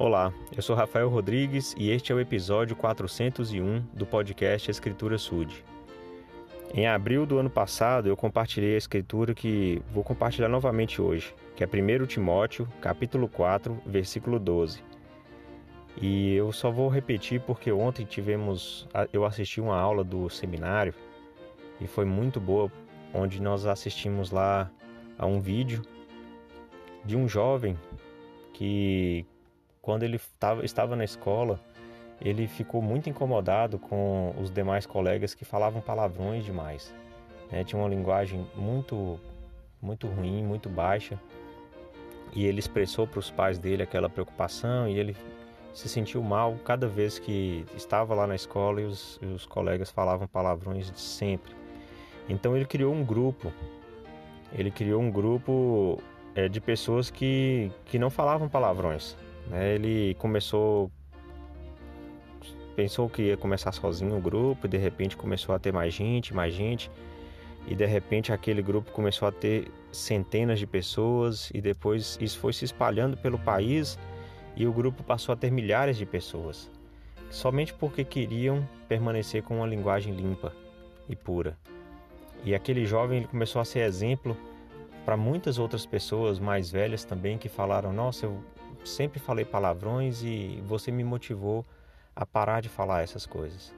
Olá, eu sou Rafael Rodrigues e este é o episódio 401 do podcast Escritura Sud. Em abril do ano passado, eu compartilhei a escritura que vou compartilhar novamente hoje, que é 1 Timóteo, capítulo 4, versículo 12. E eu só vou repetir porque ontem tivemos, eu assisti uma aula do seminário e foi muito boa, onde nós assistimos lá a um vídeo de um jovem que quando ele tava, estava na escola, ele ficou muito incomodado com os demais colegas que falavam palavrões demais. Né? Tinha uma linguagem muito, muito ruim, muito baixa. E ele expressou para os pais dele aquela preocupação e ele se sentiu mal cada vez que estava lá na escola e os, e os colegas falavam palavrões de sempre. Então ele criou um grupo. Ele criou um grupo é, de pessoas que, que não falavam palavrões. Né? Ele começou. Pensou que ia começar sozinho o grupo, e de repente começou a ter mais gente, mais gente, e de repente aquele grupo começou a ter centenas de pessoas, e depois isso foi se espalhando pelo país, e o grupo passou a ter milhares de pessoas, somente porque queriam permanecer com uma linguagem limpa e pura. E aquele jovem ele começou a ser exemplo para muitas outras pessoas mais velhas também que falaram: Nossa, eu sempre falei palavrões e você me motivou a parar de falar essas coisas.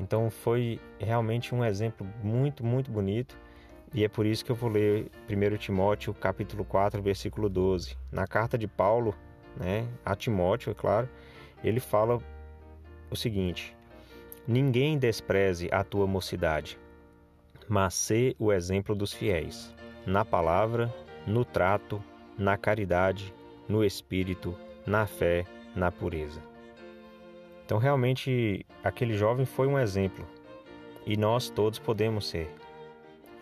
Então foi realmente um exemplo muito, muito bonito e é por isso que eu vou ler 1 Timóteo capítulo 4, versículo 12. Na carta de Paulo, né, a Timóteo, é claro, ele fala o seguinte: Ninguém despreze a tua mocidade, mas sê o exemplo dos fiéis, na palavra, no trato, na caridade, no espírito, na fé, na pureza. Então, realmente, aquele jovem foi um exemplo e nós todos podemos ser.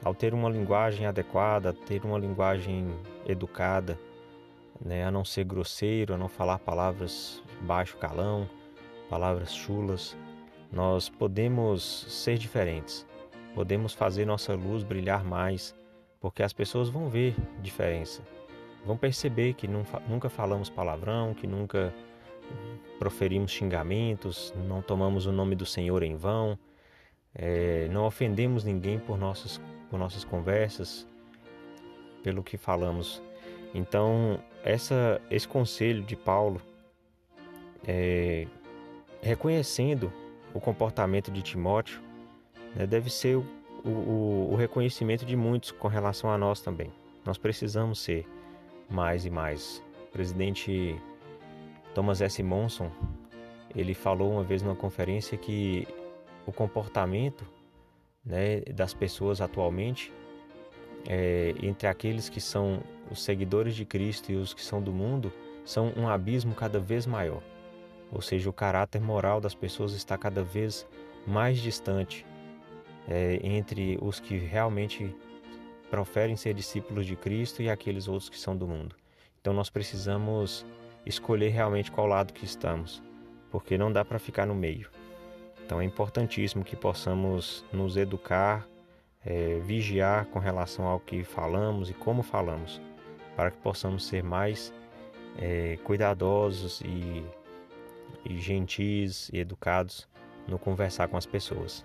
Ao ter uma linguagem adequada, ter uma linguagem educada, né, a não ser grosseiro, a não falar palavras baixo calão, palavras chulas, nós podemos ser diferentes, podemos fazer nossa luz brilhar mais, porque as pessoas vão ver diferença vão perceber que nunca falamos palavrão, que nunca proferimos xingamentos, não tomamos o nome do Senhor em vão, é, não ofendemos ninguém por nossas, por nossas conversas, pelo que falamos. Então, essa, esse conselho de Paulo, é, reconhecendo o comportamento de Timóteo, né, deve ser o, o reconhecimento de muitos com relação a nós também. Nós precisamos ser mais e mais. O presidente Thomas S. Monson, ele falou uma vez numa conferência que o comportamento né, das pessoas atualmente, é, entre aqueles que são os seguidores de Cristo e os que são do mundo, são um abismo cada vez maior. Ou seja, o caráter moral das pessoas está cada vez mais distante é, entre os que realmente proferem ser discípulos de Cristo e aqueles outros que são do mundo. Então nós precisamos escolher realmente qual lado que estamos, porque não dá para ficar no meio. Então é importantíssimo que possamos nos educar, é, vigiar com relação ao que falamos e como falamos, para que possamos ser mais é, cuidadosos e, e gentis e educados no conversar com as pessoas.